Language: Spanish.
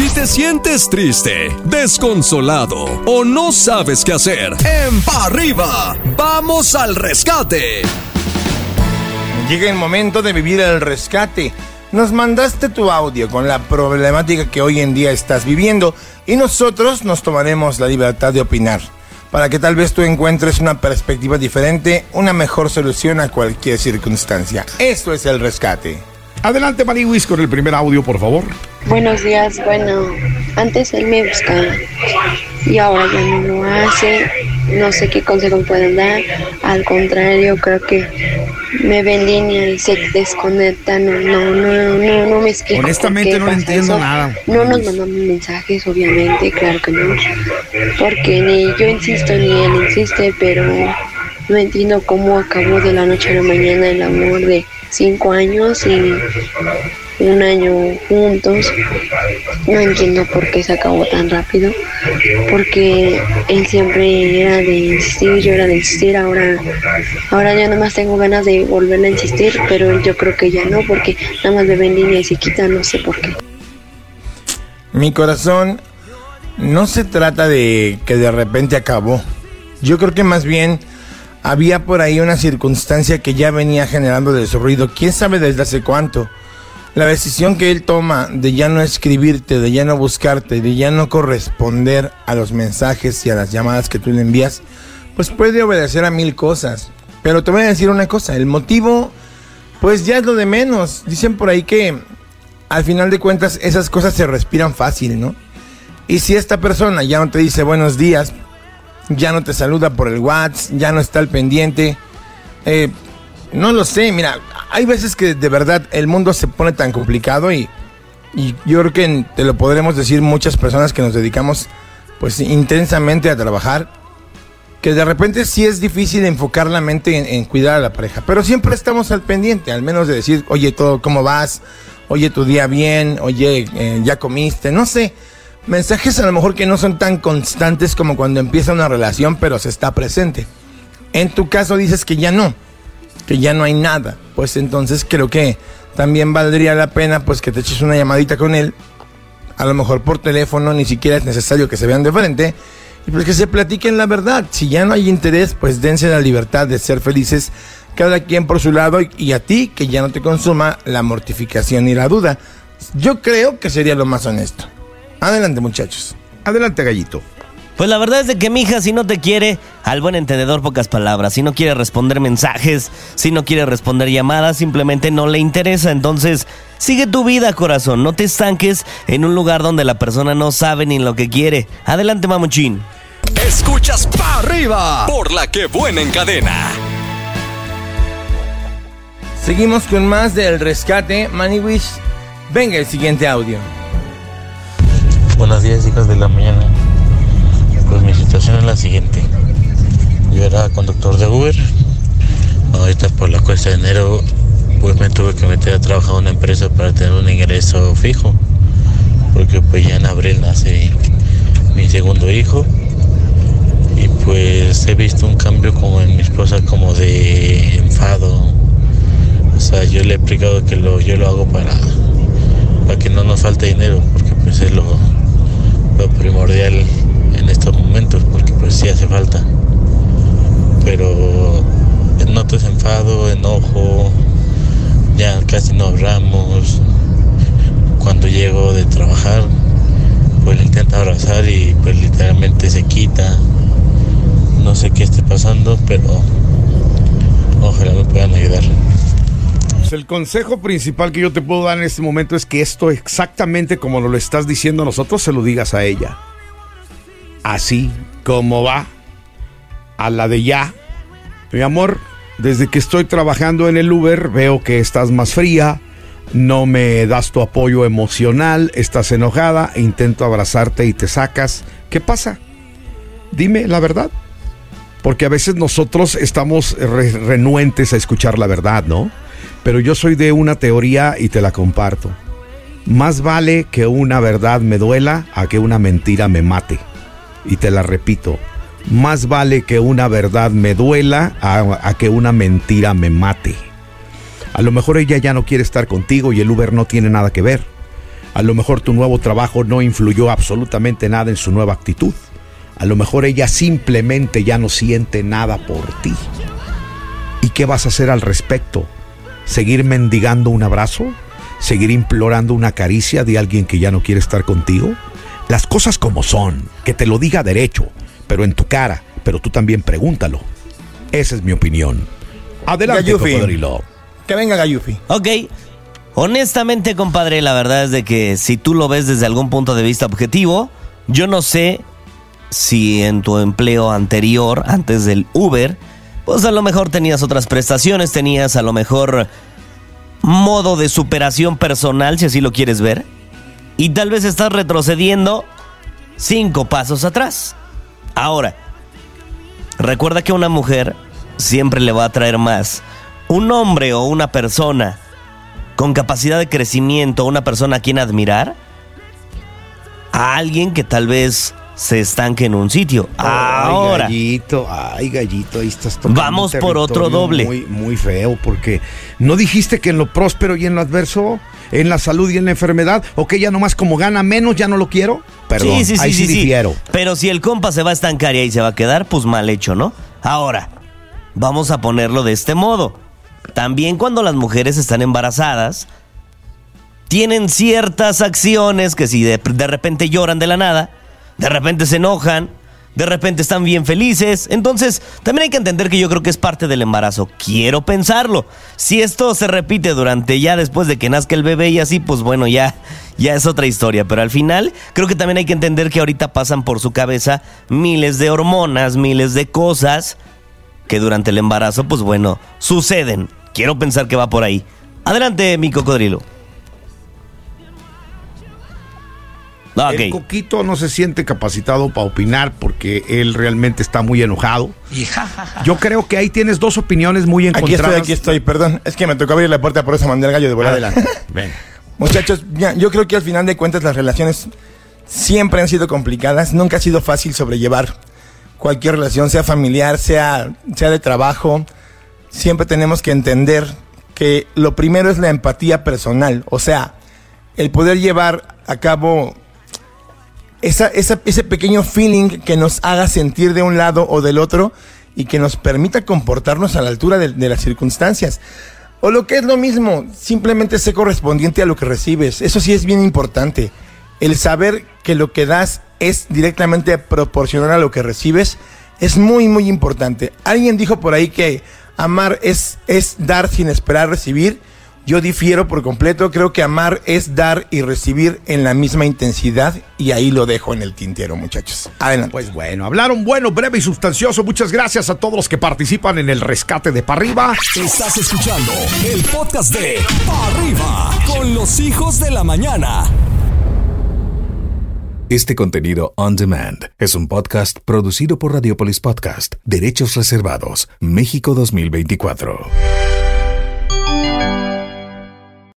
Si te sientes triste, desconsolado o no sabes qué hacer, en pa arriba, vamos al rescate. Llega el momento de vivir el rescate. Nos mandaste tu audio con la problemática que hoy en día estás viviendo y nosotros nos tomaremos la libertad de opinar para que tal vez tú encuentres una perspectiva diferente, una mejor solución a cualquier circunstancia. Esto es el rescate. Adelante, Maniwis, con el primer audio, por favor. Buenos días, bueno, antes él me buscaba y ahora ya no lo hace. No sé qué consejo pueden dar. Al contrario, creo que me ve en línea y se desconecta. No, no, no, no, no me explico. Honestamente no entiendo nada. No nos mandamos mensajes, obviamente, claro que no. Porque ni yo insisto ni él insiste, pero no entiendo cómo acabó de la noche a la mañana el amor de cinco años y un año juntos. No entiendo por qué se acabó tan rápido, porque él siempre era de insistir, yo era de insistir, ahora, ahora ya nada tengo ganas de volverle a insistir, pero yo creo que ya no, porque nada más me ven línea y quita, no sé por qué. Mi corazón no se trata de que de repente acabó. Yo creo que más bien había por ahí una circunstancia que ya venía generando de su ruido, quién sabe desde hace cuánto. La decisión que él toma de ya no escribirte, de ya no buscarte, de ya no corresponder a los mensajes y a las llamadas que tú le envías, pues puede obedecer a mil cosas. Pero te voy a decir una cosa, el motivo, pues ya es lo de menos. Dicen por ahí que al final de cuentas esas cosas se respiran fácil, ¿no? Y si esta persona ya no te dice buenos días, ya no te saluda por el WhatsApp, ya no está al pendiente, eh, no lo sé, mira, hay veces que de verdad el mundo se pone tan complicado y, y yo creo que te lo podremos decir muchas personas que nos dedicamos pues intensamente a trabajar, que de repente sí es difícil enfocar la mente en, cuidar a la pareja, pero siempre estamos al pendiente, al menos de decir, oye, todo, ¿cómo vas? Oye, tu día bien, oye, eh, ya comiste, no sé. Mensajes a lo mejor que no son tan constantes como cuando empieza una relación, pero se está presente. En tu caso dices que ya no que ya no hay nada, pues entonces creo que también valdría la pena pues que te eches una llamadita con él, a lo mejor por teléfono, ni siquiera es necesario que se vean de frente, y pues que se platiquen la verdad. Si ya no hay interés, pues dense la libertad de ser felices, cada quien por su lado, y, a ti que ya no te consuma la mortificación y la duda. Yo creo que sería lo más honesto. Adelante muchachos. Adelante gallito. Pues la verdad es de que mi hija si no te quiere, al buen entendedor pocas palabras, si no quiere responder mensajes, si no quiere responder llamadas, simplemente no le interesa. Entonces, sigue tu vida, corazón, no te estanques en un lugar donde la persona no sabe ni lo que quiere. Adelante, mamuchín. Escuchas pa arriba por la que buena en cadena. Seguimos con más del rescate. Maniwish, venga el siguiente audio. Buenos días, hijas de la mañana. Pues mi situación es la siguiente. Yo era conductor de Uber. Ahorita por la cuesta de enero pues me tuve que meter a trabajar en una empresa para tener un ingreso fijo. Porque pues ya en abril nace mi segundo hijo. Y pues he visto un cambio como en mi esposa como de enfado. O sea, yo le he explicado que lo, yo lo hago para, para que no nos falte dinero, porque pues es lo, lo primordial en estos momentos, porque pues sí hace falta. Pero noto enfado, enojo, ya casi no hablamos. Cuando llego de trabajar, pues le intento abrazar y pues literalmente se quita. No sé qué esté pasando, pero ojalá me puedan ayudar. Pues el consejo principal que yo te puedo dar en este momento es que esto exactamente como lo estás diciendo a nosotros, se lo digas a ella así como va, a la de ya. Mi amor, desde que estoy trabajando en el Uber veo que estás más fría, no me das tu apoyo emocional, estás enojada, intento abrazarte y te sacas. ¿Qué pasa? Dime la verdad. Porque a veces nosotros estamos renuentes a escuchar la verdad, ¿no? Pero yo soy de una teoría y te la comparto. Más vale que una verdad me duela a que una mentira me mate y te la repito, más vale que una verdad me duela a, que una mentira me mate. A lo mejor ella ya no quiere estar contigo y el Uber no tiene nada que ver. A A lo mejor tu nuevo trabajo no influyó absolutamente nada en su nueva actitud. A lo mejor ella simplemente ya no siente nada por ti. ¿Y qué vas a hacer al respecto? ¿Seguir mendigando un abrazo? ¿Seguir implorando una caricia de alguien que ya no quiere estar contigo? Las cosas como son, que te lo diga derecho, pero en tu cara, pero tú también pregúntalo. Esa es mi opinión. Adelante, cocodrilo. Que venga Gayufi. Ok. Honestamente, compadre, la verdad es de que si tú lo ves desde algún punto de vista objetivo, yo no sé si en tu empleo anterior, antes del Uber, pues a lo mejor tenías otras prestaciones, tenías a lo mejor modo de superación personal, si así lo quieres ver, y tal vez estás retrocediendo cinco pasos atrás. Ahora, recuerda que a una mujer siempre le va a traer más un hombre o una persona con capacidad de crecimiento, una persona a quien admirar, a alguien que tal vez se estanque en un sitio. Ahora, Ay, gallito, ay, gallito, ahí estás tocando Vamos por otro doble. Muy, muy feo, porque no dijiste que en lo próspero y en lo adverso, en la salud y en la enfermedad, o que ya nomás como gana menos, ya no lo quiero. Perdón, sí, sí, sí, ahí sí, sí. Pero si el compa se va a estancar y ahí se va a quedar, pues mal hecho, ¿no? Ahora, vamos a ponerlo de este modo. También cuando las mujeres están embarazadas, tienen ciertas acciones que si de, de repente lloran de la nada, de repente se enojan, de repente están bien felices. Entonces, también hay que entender que yo creo que es parte del embarazo. Quiero pensarlo. Si esto se repite durante ya después de que nazca el bebé y así, pues bueno, ya, ya es otra historia. Pero al final, creo que también hay que entender que ahorita pasan por su cabeza miles de hormonas, miles de cosas que durante el embarazo, pues bueno, suceden. Quiero pensar que va por ahí. Adelante, mi cocodrilo. Ok. El Coquito no se siente capacitado para opinar porque él realmente está muy enojado. Yo creo que ahí tienes dos opiniones muy Aquí encontradas. estoy, aquí estoy, perdón. Es que me tocó abrir la puerta, por eso mandé al gallo de volada. Adelante. Ven. Muchachos, ya, yo creo que al final de cuentas las relaciones siempre han sido complicadas, nunca ha sido fácil sobrellevar cualquier relación, sea familiar, sea, sea de trabajo. Siempre tenemos que entender que lo primero es la empatía personal, o sea, el poder llevar a cabo esa, ese pequeño feeling que nos haga sentir de un lado o del otro y que nos permita comportarnos a la altura de, las circunstancias. O lo que es lo mismo, simplemente ser correspondiente a lo que recibes. Eso sí es bien importante. El saber que lo que das es directamente proporcional a lo que recibes es muy, muy importante. Alguien dijo por ahí que amar es, es dar sin esperar recibir. Yo difiero por completo, creo que amar es dar y recibir en la misma intensidad y ahí lo dejo en el tintero, muchachos. Adelante. Pues bueno, hablaron bueno, breve y sustancioso. Muchas gracias a todos los que participan en el rescate de para arriba. Estás escuchando el podcast de Pa' Arriba con los hijos de la mañana. Este contenido on demand es un podcast producido por Radiopolis Podcast, Derechos Reservados, México 2024.